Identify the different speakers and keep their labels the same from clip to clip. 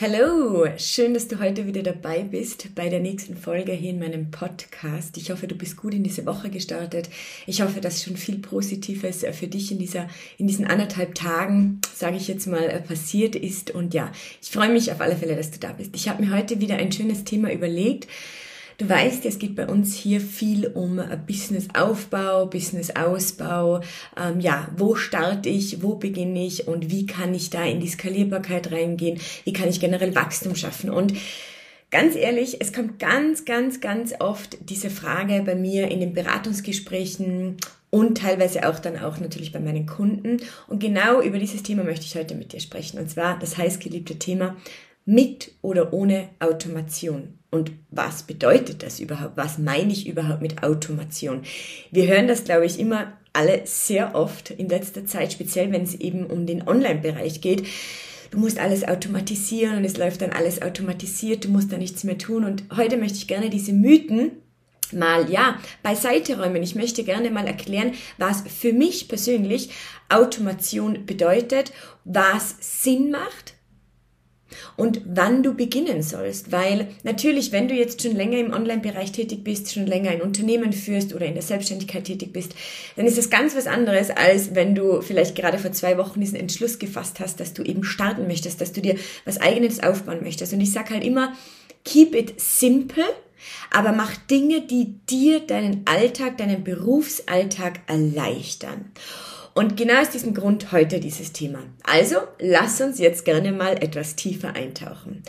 Speaker 1: Hallo, schön, dass du heute wieder dabei bist bei der nächsten Folge hier in meinem Podcast. Ich hoffe, du bist gut in diese Woche gestartet. Ich hoffe, dass schon viel Positives für dich in dieser, in diesen anderthalb Tagen, sage ich jetzt mal, passiert ist. Und ja, ich freue mich auf alle Fälle, dass du da bist. Ich habe mir heute wieder ein schönes Thema überlegt Du weißt, es geht bei uns hier viel um Businessaufbau, Businessausbau. Ähm, ja, wo starte ich, wo beginne ich und wie kann ich da in die Skalierbarkeit reingehen? Wie kann ich generell Wachstum schaffen? Und Ganz ehrlich, es kommt ganz, ganz, ganz oft diese Frage bei mir in den Beratungsgesprächen und teilweise auch dann auch natürlich bei meinen Kunden. Und genau über dieses Thema möchte ich heute mit dir sprechen. Und zwar das heißgeliebte Thema mit oder ohne Automation. Und was bedeutet das überhaupt? Was meine ich überhaupt mit Automation? Wir hören das, glaube ich, immer alle sehr oft in letzter Zeit, speziell wenn es eben um den Online-Bereich geht. Du musst alles automatisieren und es läuft dann alles automatisiert, du musst da nichts mehr tun. Und heute möchte ich gerne diese Mythen mal, ja, beiseite räumen. Ich möchte gerne mal erklären, was für mich persönlich Automation bedeutet, was Sinn macht, und wann du beginnen sollst. Weil natürlich, wenn du jetzt schon länger im Online-Bereich tätig bist, schon länger ein Unternehmen führst oder in der Selbstständigkeit tätig bist, dann ist das ganz was anderes, als wenn du vielleicht gerade vor zwei Wochen diesen Entschluss gefasst hast, dass du eben starten möchtest, dass du dir was eigenes aufbauen möchtest. Und ich sage halt immer, keep it simple, aber mach Dinge, die dir deinen Alltag, deinen Berufsalltag erleichtern. Und genau aus diesem Grund heute dieses Thema. Also, lass uns jetzt gerne mal etwas tiefer eintauchen.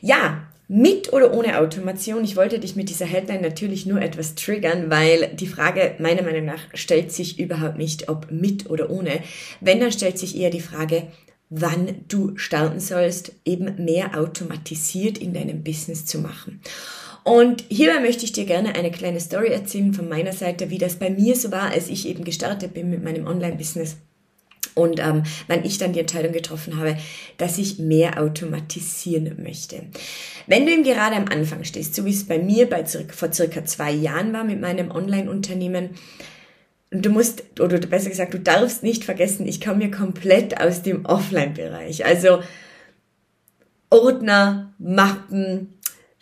Speaker 1: Ja, mit oder ohne Automation? Ich wollte dich mit dieser Headline natürlich nur etwas triggern, weil die Frage meiner Meinung nach stellt sich überhaupt nicht, ob mit oder ohne. Wenn, dann stellt sich eher die Frage, wann du starten sollst, eben mehr automatisiert in deinem Business zu machen. Und hierbei möchte ich dir gerne eine kleine Story erzählen von meiner Seite, wie das bei mir so war, als ich eben gestartet bin mit meinem Online-Business. Und ähm, wann ich dann die Entscheidung getroffen habe, dass ich mehr automatisieren möchte. Wenn du eben gerade am Anfang stehst, so wie es bei mir bei circa, vor circa zwei Jahren war mit meinem Online-Unternehmen, du musst, oder besser gesagt, du darfst nicht vergessen, ich komme mir komplett aus dem Offline-Bereich. Also Ordner, Mappen,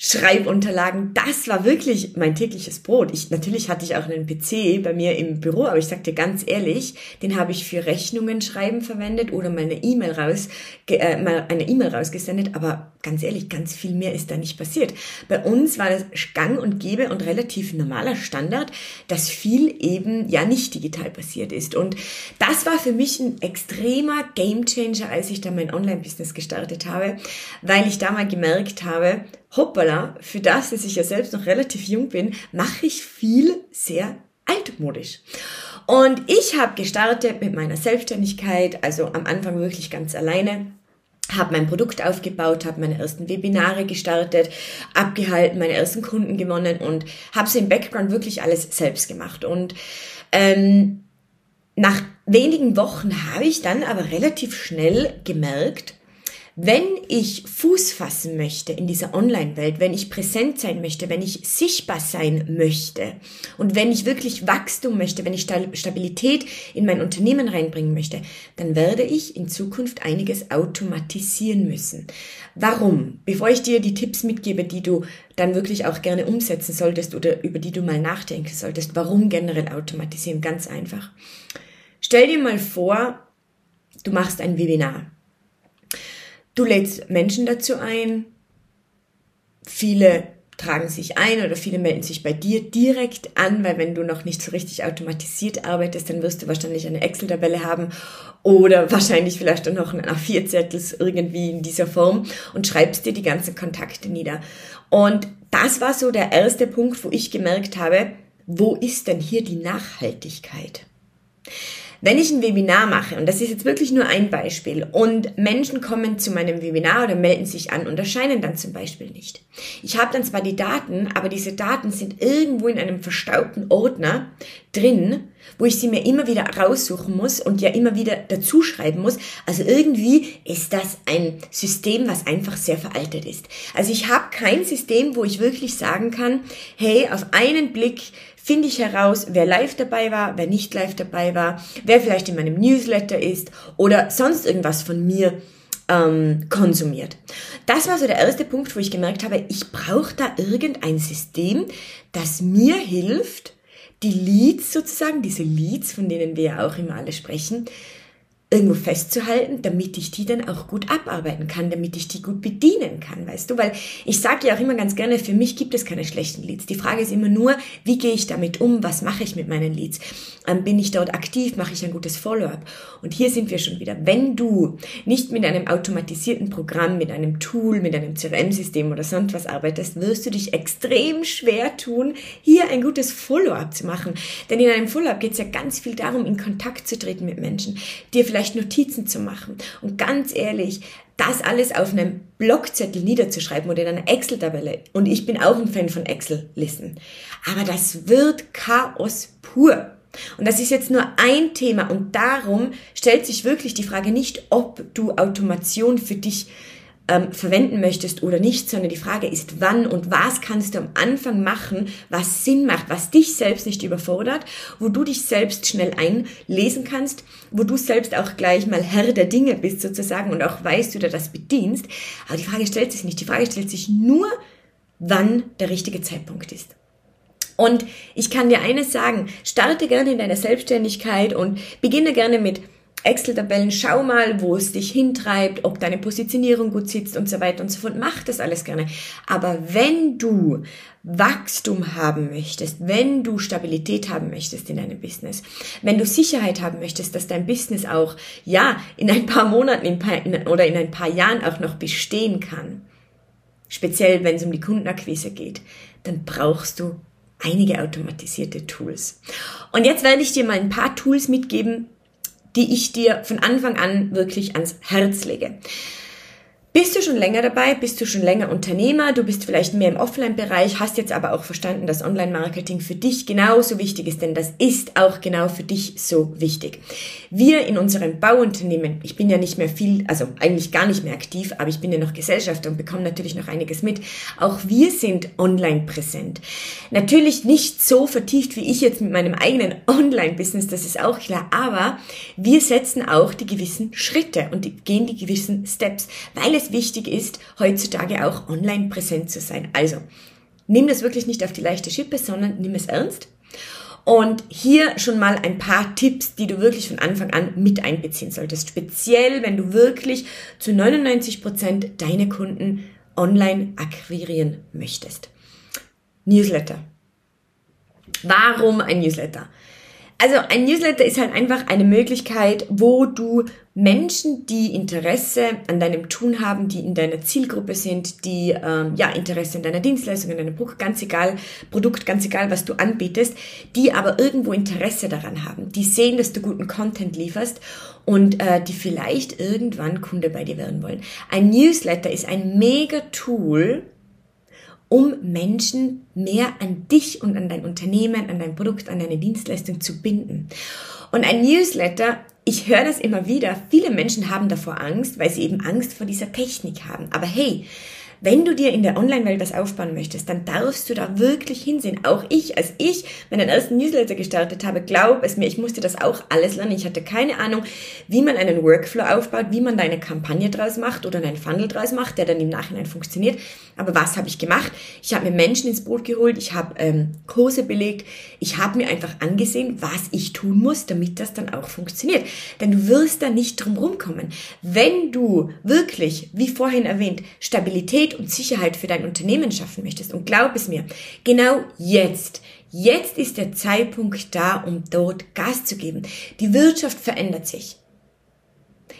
Speaker 1: Schreibunterlagen, das war wirklich mein tägliches Brot. Ich, natürlich hatte ich auch einen PC bei mir im Büro, aber ich sagte ganz ehrlich, den habe ich für Rechnungen schreiben verwendet oder mal eine E-Mail raus, äh, mal eine E-Mail rausgesendet, aber ganz ehrlich, ganz viel mehr ist da nicht passiert. Bei uns war das Gang und Gäbe und relativ normaler Standard, dass viel eben ja nicht digital passiert ist. Und das war für mich ein extremer Gamechanger, als ich da mein Online-Business gestartet habe, weil ich da mal gemerkt habe, hoppala, für das, dass ich ja selbst noch relativ jung bin, mache ich viel sehr altmodisch. Und ich habe gestartet mit meiner Selbstständigkeit, also am Anfang wirklich ganz alleine habe mein Produkt aufgebaut, habe meine ersten Webinare gestartet, abgehalten, meine ersten Kunden gewonnen und habe so im Background wirklich alles selbst gemacht. Und ähm, nach wenigen Wochen habe ich dann aber relativ schnell gemerkt, wenn ich Fuß fassen möchte in dieser Online-Welt, wenn ich präsent sein möchte, wenn ich sichtbar sein möchte und wenn ich wirklich Wachstum möchte, wenn ich Stabilität in mein Unternehmen reinbringen möchte, dann werde ich in Zukunft einiges automatisieren müssen. Warum? Bevor ich dir die Tipps mitgebe, die du dann wirklich auch gerne umsetzen solltest oder über die du mal nachdenken solltest, warum generell automatisieren? Ganz einfach. Stell dir mal vor, du machst ein Webinar. Du lädst Menschen dazu ein. Viele tragen sich ein oder viele melden sich bei dir direkt an, weil wenn du noch nicht so richtig automatisiert arbeitest, dann wirst du wahrscheinlich eine Excel-Tabelle haben oder wahrscheinlich vielleicht auch noch ein A4-Zettel irgendwie in dieser Form und schreibst dir die ganzen Kontakte nieder. Und das war so der erste Punkt, wo ich gemerkt habe, wo ist denn hier die Nachhaltigkeit? Wenn ich ein Webinar mache, und das ist jetzt wirklich nur ein Beispiel, und Menschen kommen zu meinem Webinar oder melden sich an und erscheinen dann zum Beispiel nicht. Ich habe dann zwar die Daten, aber diese Daten sind irgendwo in einem verstaubten Ordner drin, wo ich sie mir immer wieder raussuchen muss und ja immer wieder dazu schreiben muss. Also irgendwie ist das ein System, was einfach sehr veraltet ist. Also ich habe kein System, wo ich wirklich sagen kann, hey, auf einen Blick finde ich heraus, wer live dabei war, wer nicht live dabei war, wer vielleicht in meinem Newsletter ist oder sonst irgendwas von mir ähm, konsumiert. Das war so der erste Punkt, wo ich gemerkt habe, ich brauche da irgendein System, das mir hilft, die Leads sozusagen, diese Leads, von denen wir ja auch immer alle sprechen, irgendwo festzuhalten, damit ich die dann auch gut abarbeiten kann, damit ich die gut bedienen kann, weißt du? Weil ich sage ja auch immer ganz gerne, für mich gibt es keine schlechten Leads. Die Frage ist immer nur, wie gehe ich damit um? Was mache ich mit meinen Leads? Ähm, bin ich dort aktiv? Mache ich ein gutes Follow-up? Und hier sind wir schon wieder. Wenn du nicht mit einem automatisierten Programm, mit einem Tool, mit einem CRM-System oder sonst was arbeitest, wirst du dich extrem schwer tun, hier ein gutes Follow-up zu machen. Denn in einem Follow-up geht es ja ganz viel darum, in Kontakt zu treten mit Menschen, dir vielleicht Notizen zu machen. Und ganz ehrlich, das alles auf einem Blockzettel niederzuschreiben oder in einer Excel-Tabelle. Und ich bin auch ein Fan von Excel-Listen. Aber das wird Chaos pur. Und das ist jetzt nur ein Thema und darum stellt sich wirklich die Frage nicht, ob du Automation für dich ähm, verwenden möchtest oder nicht, sondern die Frage ist, wann und was kannst du am Anfang machen, was Sinn macht, was dich selbst nicht überfordert, wo du dich selbst schnell einlesen kannst, wo du selbst auch gleich mal Herr der Dinge bist sozusagen und auch weißt, wie du das bedienst. Aber die Frage stellt sich nicht. Die Frage stellt sich nur, wann der richtige Zeitpunkt ist. Und ich kann dir eines sagen, starte gerne in deiner Selbstständigkeit und beginne gerne mit Excel-Tabellen, schau mal, wo es dich hintreibt, ob deine Positionierung gut sitzt und so weiter und so fort. Mach das alles gerne. Aber wenn du Wachstum haben möchtest, wenn du Stabilität haben möchtest in deinem Business, wenn du Sicherheit haben möchtest, dass dein Business auch, ja, in ein paar Monaten in paar, in, oder in ein paar Jahren auch noch bestehen kann, speziell wenn es um die Kundenakquise geht, dann brauchst du einige automatisierte Tools. Und jetzt werde ich dir mal ein paar Tools mitgeben, die ich dir von Anfang an wirklich ans Herz lege. Bist du schon länger dabei? Bist du schon länger Unternehmer? Du bist vielleicht mehr im Offline-Bereich, hast jetzt aber auch verstanden, dass Online-Marketing für dich genauso wichtig ist, denn das ist auch genau für dich so wichtig. Wir in unserem Bauunternehmen, ich bin ja nicht mehr viel, also eigentlich gar nicht mehr aktiv, aber ich bin ja noch Gesellschafter und bekomme natürlich noch einiges mit. Auch wir sind online präsent. Natürlich nicht so vertieft wie ich jetzt mit meinem eigenen Online-Business, das ist auch klar, aber wir setzen auch die gewissen Schritte und gehen die gewissen Steps, weil es es wichtig ist, heutzutage auch online präsent zu sein. Also, nimm das wirklich nicht auf die leichte Schippe, sondern nimm es ernst. Und hier schon mal ein paar Tipps, die du wirklich von Anfang an mit einbeziehen solltest. Speziell, wenn du wirklich zu 99 Prozent deine Kunden online akquirieren möchtest. Newsletter. Warum ein Newsletter? Also ein Newsletter ist halt einfach eine Möglichkeit, wo du Menschen, die Interesse an deinem Tun haben, die in deiner Zielgruppe sind, die ähm, ja Interesse in deiner Dienstleistung, in deinem Produkt, ganz egal, Produkt, ganz egal, was du anbietest, die aber irgendwo Interesse daran haben, die sehen, dass du guten Content lieferst und äh, die vielleicht irgendwann Kunde bei dir werden wollen. Ein Newsletter ist ein mega Tool, um Menschen mehr an dich und an dein Unternehmen, an dein Produkt, an deine Dienstleistung zu binden. Und ein Newsletter, ich höre das immer wieder, viele Menschen haben davor Angst, weil sie eben Angst vor dieser Technik haben. Aber hey, wenn du dir in der Online-Welt was aufbauen möchtest, dann darfst du da wirklich hinsehen. Auch ich, als ich meinen ersten Newsletter gestartet habe, glaub es mir, ich musste das auch alles lernen. Ich hatte keine Ahnung, wie man einen Workflow aufbaut, wie man da eine Kampagne draus macht oder einen Funnel draus macht, der dann im Nachhinein funktioniert. Aber was habe ich gemacht? Ich habe mir Menschen ins Boot geholt, ich habe ähm, Kurse belegt, ich habe mir einfach angesehen, was ich tun muss, damit das dann auch funktioniert. Denn du wirst da nicht drum rumkommen. Wenn du wirklich, wie vorhin erwähnt, Stabilität und Sicherheit für dein Unternehmen schaffen möchtest. Und glaub es mir, genau jetzt, jetzt ist der Zeitpunkt da, um dort Gas zu geben. Die Wirtschaft verändert sich.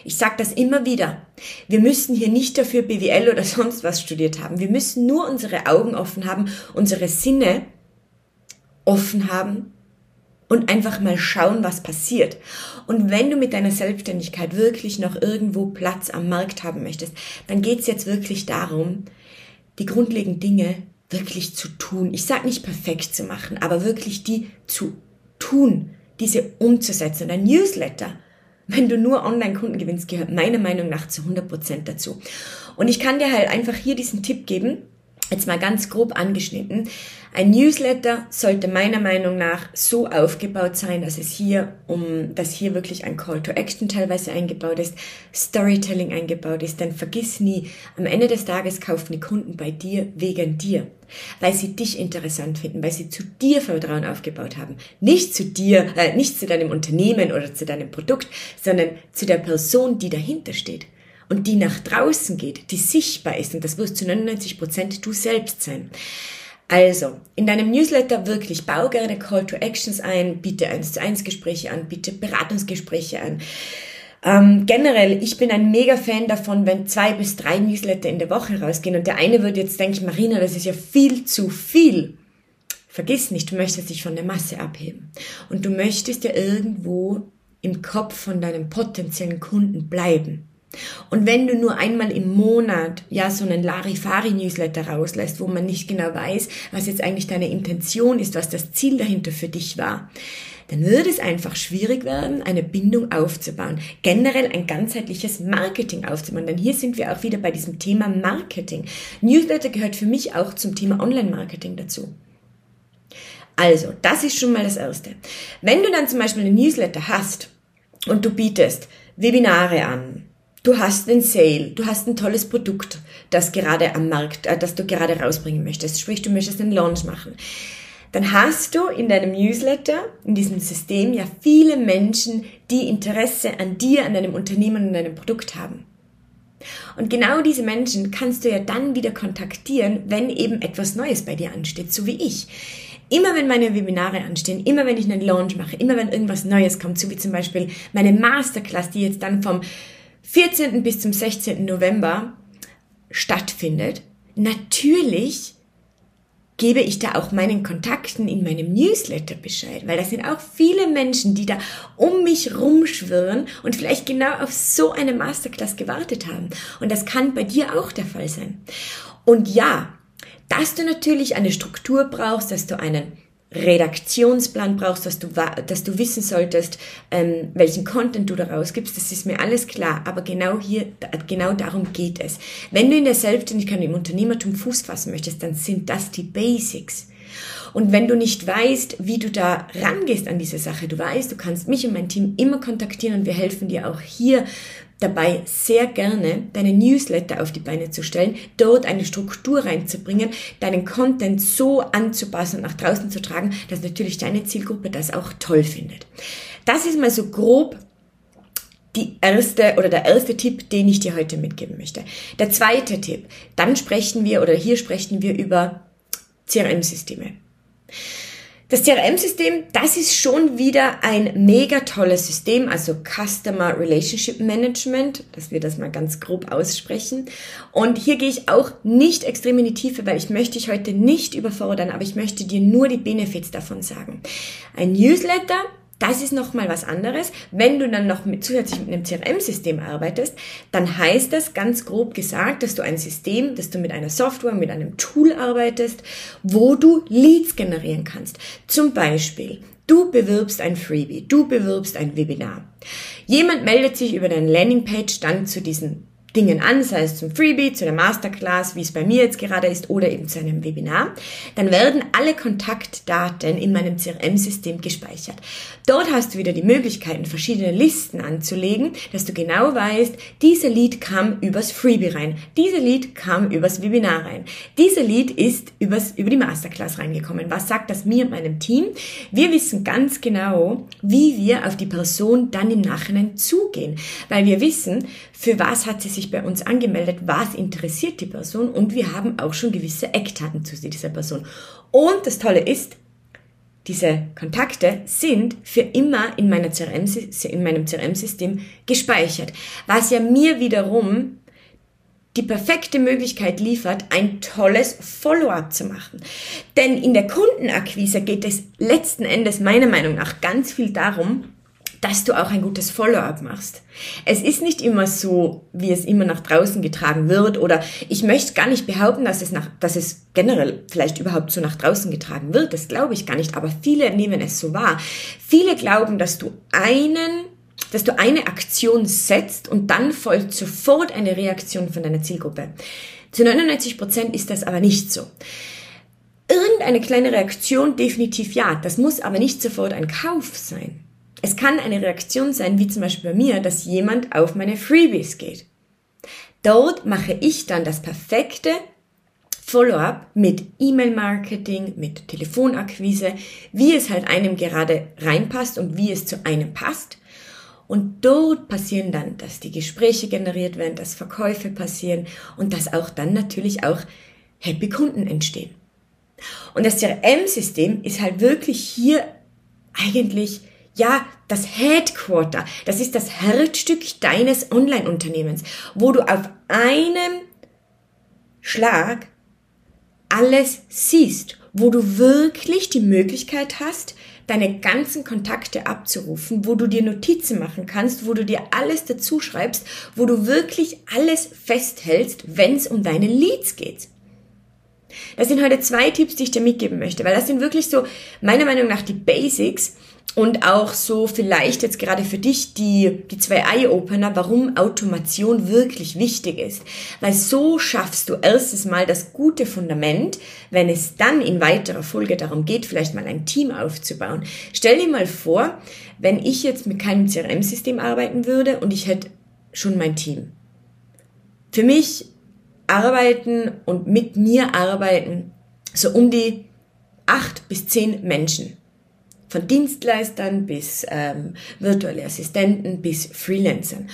Speaker 1: Ich sage das immer wieder. Wir müssen hier nicht dafür BWL oder sonst was studiert haben. Wir müssen nur unsere Augen offen haben, unsere Sinne offen haben und einfach mal schauen, was passiert. Und wenn du mit deiner Selbstständigkeit wirklich noch irgendwo Platz am Markt haben möchtest, dann geht's jetzt wirklich darum, die grundlegenden Dinge wirklich zu tun. Ich sage nicht perfekt zu machen, aber wirklich die zu tun, diese umzusetzen. ein Newsletter, wenn du nur Online-Kunden gewinnst, gehört meiner Meinung nach zu 100% dazu. Und ich kann dir halt einfach hier diesen Tipp geben, jetzt mal ganz grob angeschnitten. Ein Newsletter sollte meiner Meinung nach so aufgebaut sein, dass es hier um, dass hier wirklich ein Call to Action teilweise eingebaut ist, Storytelling eingebaut ist, denn vergiss nie, am Ende des Tages kaufen die Kunden bei dir wegen dir, weil sie dich interessant finden, weil sie zu dir Vertrauen aufgebaut haben. Nicht zu dir, äh, nicht zu deinem Unternehmen oder zu deinem Produkt, sondern zu der Person, die dahinter steht und die nach draußen geht, die sichtbar ist und das wirst zu 99 Prozent du selbst sein. Also, in deinem Newsletter wirklich bau gerne Call to Actions ein, biete 1 zu 1 Gespräche an, biete Beratungsgespräche an. Ähm, generell, ich bin ein mega Fan davon, wenn zwei bis drei Newsletter in der Woche rausgehen und der eine wird jetzt denken, Marina, das ist ja viel zu viel. Vergiss nicht, du möchtest dich von der Masse abheben. Und du möchtest ja irgendwo im Kopf von deinem potenziellen Kunden bleiben. Und wenn du nur einmal im Monat ja so einen Larifari-Newsletter rauslässt, wo man nicht genau weiß, was jetzt eigentlich deine Intention ist, was das Ziel dahinter für dich war, dann wird es einfach schwierig werden, eine Bindung aufzubauen. Generell ein ganzheitliches Marketing aufzubauen. Denn hier sind wir auch wieder bei diesem Thema Marketing. Newsletter gehört für mich auch zum Thema Online-Marketing dazu. Also, das ist schon mal das Erste. Wenn du dann zum Beispiel einen Newsletter hast und du bietest Webinare an, du hast einen Sale, du hast ein tolles Produkt, das gerade am Markt, äh, das du gerade rausbringen möchtest, sprich du möchtest einen Launch machen, dann hast du in deinem Newsletter, in diesem System ja viele Menschen, die Interesse an dir, an deinem Unternehmen und deinem Produkt haben. Und genau diese Menschen kannst du ja dann wieder kontaktieren, wenn eben etwas Neues bei dir ansteht, so wie ich. Immer wenn meine Webinare anstehen, immer wenn ich einen Launch mache, immer wenn irgendwas Neues kommt, so wie zum Beispiel meine Masterclass, die jetzt dann vom 14. bis zum 16. November stattfindet, natürlich gebe ich da auch meinen Kontakten in meinem Newsletter Bescheid, weil das sind auch viele Menschen, die da um mich rumschwirren und vielleicht genau auf so eine Masterclass gewartet haben. Und das kann bei dir auch der Fall sein. Und ja, dass du natürlich eine Struktur brauchst, dass du einen Redaktionsplan brauchst, dass du, dass du wissen solltest, ähm, welchen Content du daraus gibst, das ist mir alles klar. Aber genau hier, genau darum geht es. Wenn du in der Selbstständigkeit im Unternehmertum Fuß fassen möchtest, dann sind das die Basics. Und wenn du nicht weißt, wie du da rangehst an diese Sache, du weißt, du kannst mich und mein Team immer kontaktieren und wir helfen dir auch hier dabei sehr gerne, deine Newsletter auf die Beine zu stellen, dort eine Struktur reinzubringen, deinen Content so anzupassen und nach draußen zu tragen, dass natürlich deine Zielgruppe das auch toll findet. Das ist mal so grob die erste oder der erste Tipp, den ich dir heute mitgeben möchte. Der zweite Tipp, dann sprechen wir oder hier sprechen wir über CRM-Systeme. Das CRM-System, das ist schon wieder ein mega tolles System, also Customer Relationship Management, dass wir das mal ganz grob aussprechen. Und hier gehe ich auch nicht extrem in die Tiefe, weil ich möchte dich heute nicht überfordern, aber ich möchte dir nur die Benefits davon sagen. Ein Newsletter das ist nochmal was anderes. Wenn du dann noch mit, zusätzlich mit einem CRM-System arbeitest, dann heißt das ganz grob gesagt, dass du ein System, dass du mit einer Software, mit einem Tool arbeitest, wo du Leads generieren kannst. Zum Beispiel, du bewirbst ein Freebie, du bewirbst ein Webinar. Jemand meldet sich über deine Landingpage dann zu diesen Dingen an, sei es zum Freebie, zu der Masterclass, wie es bei mir jetzt gerade ist, oder eben zu einem Webinar, dann werden alle Kontaktdaten in meinem CRM-System gespeichert. Dort hast du wieder die Möglichkeiten, verschiedene Listen anzulegen, dass du genau weißt, diese Lead kam übers Freebie rein, diese Lead kam übers Webinar rein, diese Lead ist übers, über die Masterclass reingekommen. Was sagt das mir und meinem Team? Wir wissen ganz genau, wie wir auf die Person dann im Nachhinein zugehen, weil wir wissen, für was hat sie sich bei uns angemeldet, was interessiert die Person und wir haben auch schon gewisse Eckdaten zu dieser Person. Und das Tolle ist, diese Kontakte sind für immer in, meiner CRM, in meinem CRM-System gespeichert, was ja mir wiederum die perfekte Möglichkeit liefert, ein tolles Follow-up zu machen. Denn in der Kundenakquise geht es letzten Endes meiner Meinung nach ganz viel darum, dass du auch ein gutes Follow-up machst. Es ist nicht immer so, wie es immer nach draußen getragen wird oder ich möchte gar nicht behaupten, dass es nach, dass es generell vielleicht überhaupt so nach draußen getragen wird. Das glaube ich gar nicht, aber viele nehmen es so wahr. Viele glauben, dass du einen dass du eine Aktion setzt und dann folgt sofort eine Reaktion von deiner Zielgruppe. Zu 99 Prozent ist das aber nicht so. Irgendeine kleine Reaktion definitiv ja, das muss aber nicht sofort ein Kauf sein. Es kann eine Reaktion sein, wie zum Beispiel bei mir, dass jemand auf meine Freebies geht. Dort mache ich dann das perfekte Follow-up mit E-Mail-Marketing, mit Telefonakquise, wie es halt einem gerade reinpasst und wie es zu einem passt. Und dort passieren dann, dass die Gespräche generiert werden, dass Verkäufe passieren und dass auch dann natürlich auch Happy Kunden entstehen. Und das CRM-System ist halt wirklich hier eigentlich ja, das Headquarter, das ist das Herzstück deines Online-Unternehmens, wo du auf einem Schlag alles siehst, wo du wirklich die Möglichkeit hast, deine ganzen Kontakte abzurufen, wo du dir Notizen machen kannst, wo du dir alles dazu schreibst, wo du wirklich alles festhältst, wenn es um deine Leads geht. Das sind heute zwei Tipps, die ich dir mitgeben möchte, weil das sind wirklich so meiner Meinung nach die Basics, und auch so vielleicht jetzt gerade für dich die, die zwei Eye-Opener, warum Automation wirklich wichtig ist. Weil so schaffst du erstens mal das gute Fundament, wenn es dann in weiterer Folge darum geht, vielleicht mal ein Team aufzubauen. Stell dir mal vor, wenn ich jetzt mit keinem CRM-System arbeiten würde und ich hätte schon mein Team. Für mich arbeiten und mit mir arbeiten so um die acht bis zehn Menschen von Dienstleistern bis ähm, virtuelle Assistenten bis Freelancern.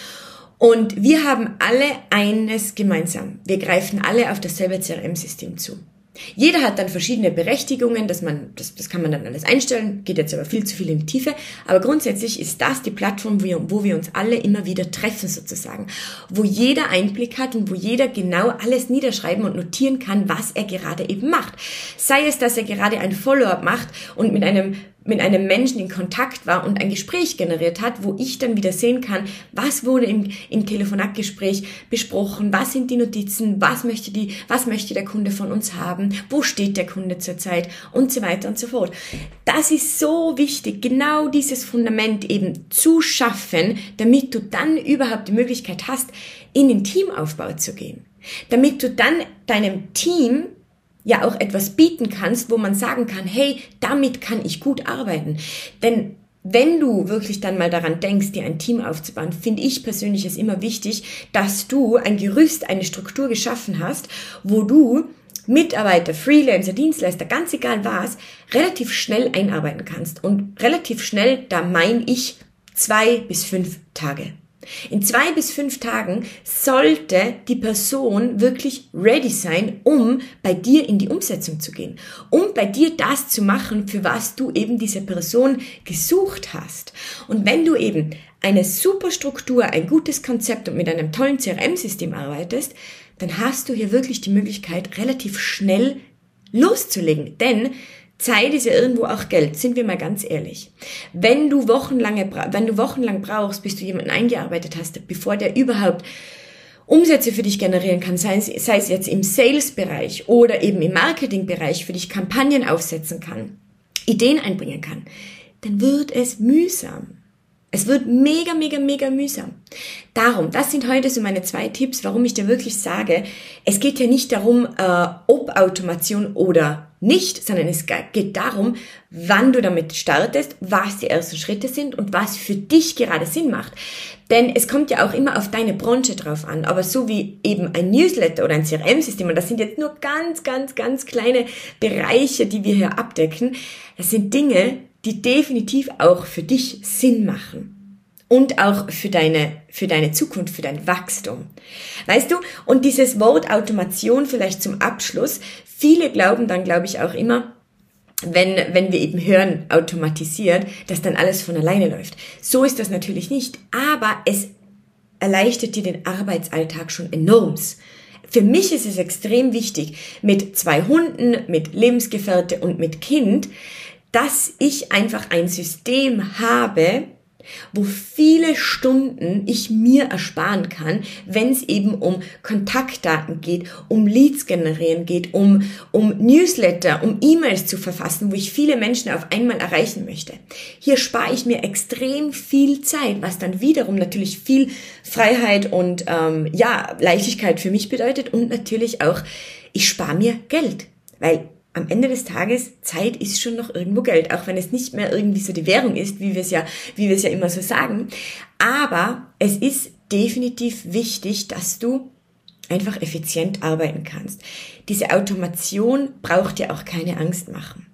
Speaker 1: Und wir haben alle eines gemeinsam. Wir greifen alle auf dasselbe CRM-System zu. Jeder hat dann verschiedene Berechtigungen, dass man, das, das kann man dann alles einstellen, geht jetzt aber viel zu viel in die Tiefe. Aber grundsätzlich ist das die Plattform, wo wir, uns alle immer wieder treffen sozusagen, wo jeder Einblick hat und wo jeder genau alles niederschreiben und notieren kann, was er gerade eben macht. Sei es, dass er gerade ein Follow-up macht und mit einem mit einem Menschen in Kontakt war und ein Gespräch generiert hat, wo ich dann wieder sehen kann, was wurde im, im Telefonatgespräch besprochen, was sind die Notizen, was möchte die, was möchte der Kunde von uns haben, wo steht der Kunde zurzeit und so weiter und so fort. Das ist so wichtig, genau dieses Fundament eben zu schaffen, damit du dann überhaupt die Möglichkeit hast, in den Teamaufbau zu gehen. Damit du dann deinem Team ja auch etwas bieten kannst, wo man sagen kann, hey, damit kann ich gut arbeiten. Denn wenn du wirklich dann mal daran denkst, dir ein Team aufzubauen, finde ich persönlich es immer wichtig, dass du ein Gerüst, eine Struktur geschaffen hast, wo du Mitarbeiter, Freelancer, Dienstleister, ganz egal was, relativ schnell einarbeiten kannst. Und relativ schnell, da meine ich zwei bis fünf Tage. In zwei bis fünf Tagen sollte die Person wirklich ready sein, um bei dir in die Umsetzung zu gehen, um bei dir das zu machen, für was du eben diese Person gesucht hast. Und wenn du eben eine super Struktur, ein gutes Konzept und mit einem tollen CRM-System arbeitest, dann hast du hier wirklich die Möglichkeit, relativ schnell loszulegen. Denn Zeit ist ja irgendwo auch Geld, sind wir mal ganz ehrlich. Wenn du wochenlange, wenn du wochenlang brauchst, bis du jemanden eingearbeitet hast, bevor der überhaupt Umsätze für dich generieren kann, sei es, sei es jetzt im Sales-Bereich oder eben im Marketing-Bereich für dich Kampagnen aufsetzen kann, Ideen einbringen kann, dann wird es mühsam. Es wird mega, mega, mega mühsam. Darum, das sind heute so meine zwei Tipps, warum ich dir wirklich sage, es geht ja nicht darum, äh, ob Automation oder nicht, sondern es geht darum, wann du damit startest, was die ersten Schritte sind und was für dich gerade Sinn macht. Denn es kommt ja auch immer auf deine Branche drauf an. Aber so wie eben ein Newsletter oder ein CRM-System, und das sind jetzt nur ganz, ganz, ganz kleine Bereiche, die wir hier abdecken, das sind Dinge, die definitiv auch für dich Sinn machen. Und auch für deine, für deine Zukunft, für dein Wachstum. Weißt du? Und dieses Wort Automation vielleicht zum Abschluss. Viele glauben dann, glaube ich, auch immer, wenn, wenn wir eben hören, automatisiert, dass dann alles von alleine läuft. So ist das natürlich nicht. Aber es erleichtert dir den Arbeitsalltag schon enorms. für mich ist es extrem wichtig, mit zwei Hunden, mit Lebensgefährte und mit Kind, dass ich einfach ein System habe, wo viele Stunden ich mir ersparen kann, wenn es eben um Kontaktdaten geht, um Leads generieren geht, um, um Newsletter, um E-Mails zu verfassen, wo ich viele Menschen auf einmal erreichen möchte. Hier spare ich mir extrem viel Zeit, was dann wiederum natürlich viel Freiheit und ähm, ja Leichtigkeit für mich bedeutet und natürlich auch ich spare mir Geld, weil am Ende des Tages, Zeit ist schon noch irgendwo Geld, auch wenn es nicht mehr irgendwie so die Währung ist, wie wir es ja, wie wir es ja immer so sagen. Aber es ist definitiv wichtig, dass du einfach effizient arbeiten kannst. Diese Automation braucht dir auch keine Angst machen.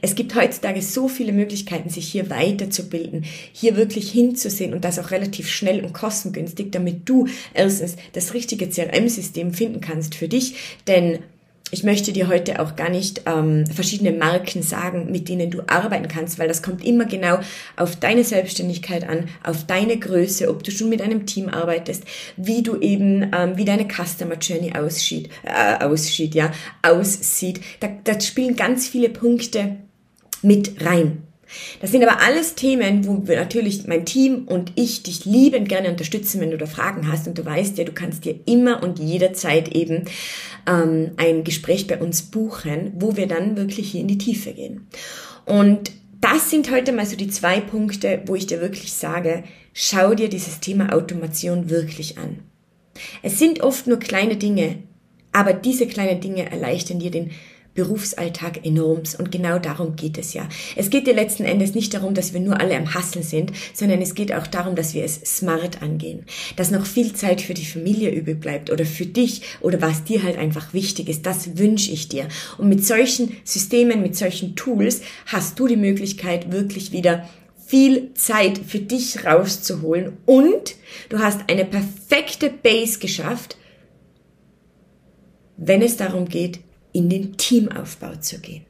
Speaker 1: Es gibt heutzutage so viele Möglichkeiten, sich hier weiterzubilden, hier wirklich hinzusehen und das auch relativ schnell und kostengünstig, damit du erstens das richtige CRM-System finden kannst für dich, denn ich möchte dir heute auch gar nicht ähm, verschiedene Marken sagen, mit denen du arbeiten kannst, weil das kommt immer genau auf deine Selbstständigkeit an, auf deine Größe, ob du schon mit einem Team arbeitest, wie du eben, ähm, wie deine Customer Journey aussieht, äh, aussieht, ja, aussieht. Da, da spielen ganz viele Punkte mit rein. Das sind aber alles Themen, wo natürlich mein Team und ich dich liebend gerne unterstützen, wenn du da Fragen hast. Und du weißt ja, du kannst dir immer und jederzeit eben ähm, ein Gespräch bei uns buchen, wo wir dann wirklich hier in die Tiefe gehen. Und das sind heute mal so die zwei Punkte, wo ich dir wirklich sage, schau dir dieses Thema Automation wirklich an. Es sind oft nur kleine Dinge, aber diese kleinen Dinge erleichtern dir den Berufsalltag enorms und genau darum geht es ja. Es geht dir letzten Endes nicht darum, dass wir nur alle am Hasseln sind, sondern es geht auch darum, dass wir es smart angehen, dass noch viel Zeit für die Familie übrig bleibt oder für dich oder was dir halt einfach wichtig ist. Das wünsche ich dir. Und mit solchen Systemen, mit solchen Tools hast du die Möglichkeit wirklich wieder viel Zeit für dich rauszuholen und du hast eine perfekte Base geschafft, wenn es darum geht, in den Teamaufbau zu gehen.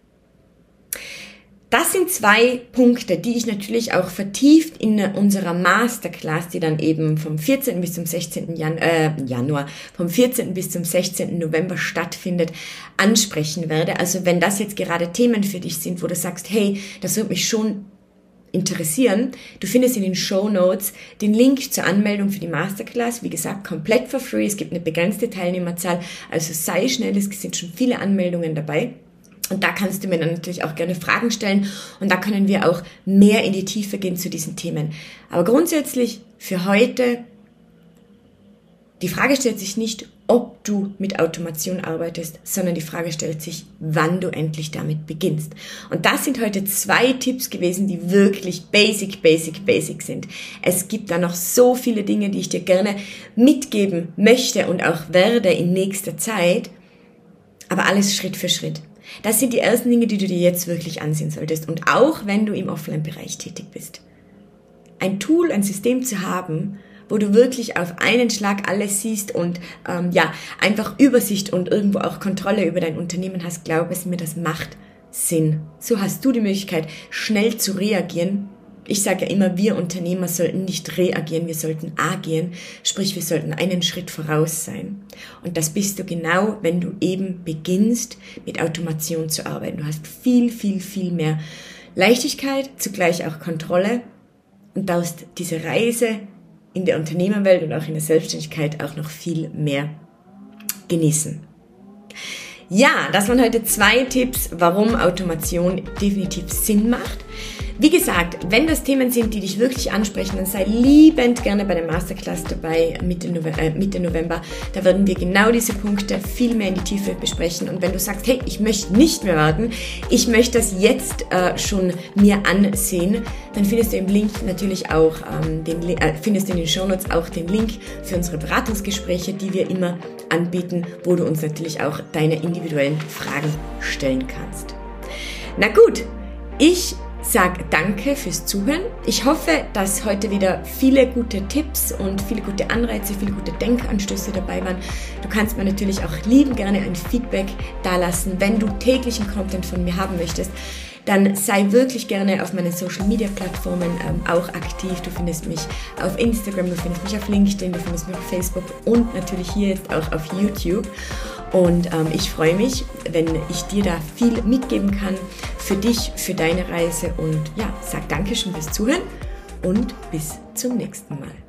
Speaker 1: Das sind zwei Punkte, die ich natürlich auch vertieft in unserer Masterclass, die dann eben vom 14. bis zum 16. Jan äh, Januar, vom 14. bis zum 16. November stattfindet, ansprechen werde. Also wenn das jetzt gerade Themen für dich sind, wo du sagst, hey, das würde mich schon interessieren. Du findest in den Show Notes den Link zur Anmeldung für die Masterclass. Wie gesagt, komplett for free. Es gibt eine begrenzte Teilnehmerzahl. Also sei schnell, es sind schon viele Anmeldungen dabei. Und da kannst du mir dann natürlich auch gerne Fragen stellen und da können wir auch mehr in die Tiefe gehen zu diesen Themen. Aber grundsätzlich für heute die Frage stellt sich nicht, ob du mit Automation arbeitest, sondern die Frage stellt sich, wann du endlich damit beginnst. Und das sind heute zwei Tipps gewesen, die wirklich basic, basic, basic sind. Es gibt da noch so viele Dinge, die ich dir gerne mitgeben möchte und auch werde in nächster Zeit, aber alles Schritt für Schritt. Das sind die ersten Dinge, die du dir jetzt wirklich ansehen solltest. Und auch wenn du im Offline-Bereich tätig bist. Ein Tool, ein System zu haben, wo du wirklich auf einen Schlag alles siehst und ähm, ja, einfach Übersicht und irgendwo auch Kontrolle über dein Unternehmen hast, glaube es mir, das macht Sinn. So hast du die Möglichkeit, schnell zu reagieren. Ich sage ja immer, wir Unternehmer sollten nicht reagieren, wir sollten agieren, sprich wir sollten einen Schritt voraus sein. Und das bist du genau, wenn du eben beginnst, mit Automation zu arbeiten. Du hast viel, viel, viel mehr Leichtigkeit, zugleich auch Kontrolle und darfst diese Reise in der Unternehmerwelt und auch in der Selbstständigkeit auch noch viel mehr genießen. Ja, das waren heute zwei Tipps, warum Automation definitiv Sinn macht. Wie gesagt, wenn das Themen sind, die dich wirklich ansprechen, dann sei liebend gerne bei der Masterclass dabei Mitte, November. Äh, Mitte November. Da werden wir genau diese Punkte viel mehr in die Tiefe besprechen. Und wenn du sagst, hey, ich möchte nicht mehr warten, ich möchte das jetzt äh, schon mir ansehen, dann findest du im Link natürlich auch ähm, den, äh, findest in den Shownotes auch den Link für unsere Beratungsgespräche, die wir immer anbieten, wo du uns natürlich auch deine individuellen Fragen stellen kannst. Na gut, ich sag danke fürs Zuhören. Ich hoffe, dass heute wieder viele gute Tipps und viele gute Anreize, viele gute Denkanstöße dabei waren. Du kannst mir natürlich auch lieben gerne ein Feedback dalassen, wenn du täglichen Content von mir haben möchtest dann sei wirklich gerne auf meinen Social Media Plattformen ähm, auch aktiv. Du findest mich auf Instagram, du findest mich auf LinkedIn, du findest mich auf Facebook und natürlich hier jetzt auch auf YouTube. Und ähm, ich freue mich, wenn ich dir da viel mitgeben kann für dich, für deine Reise. Und ja, sag Dankeschön fürs Zuhören und bis zum nächsten Mal.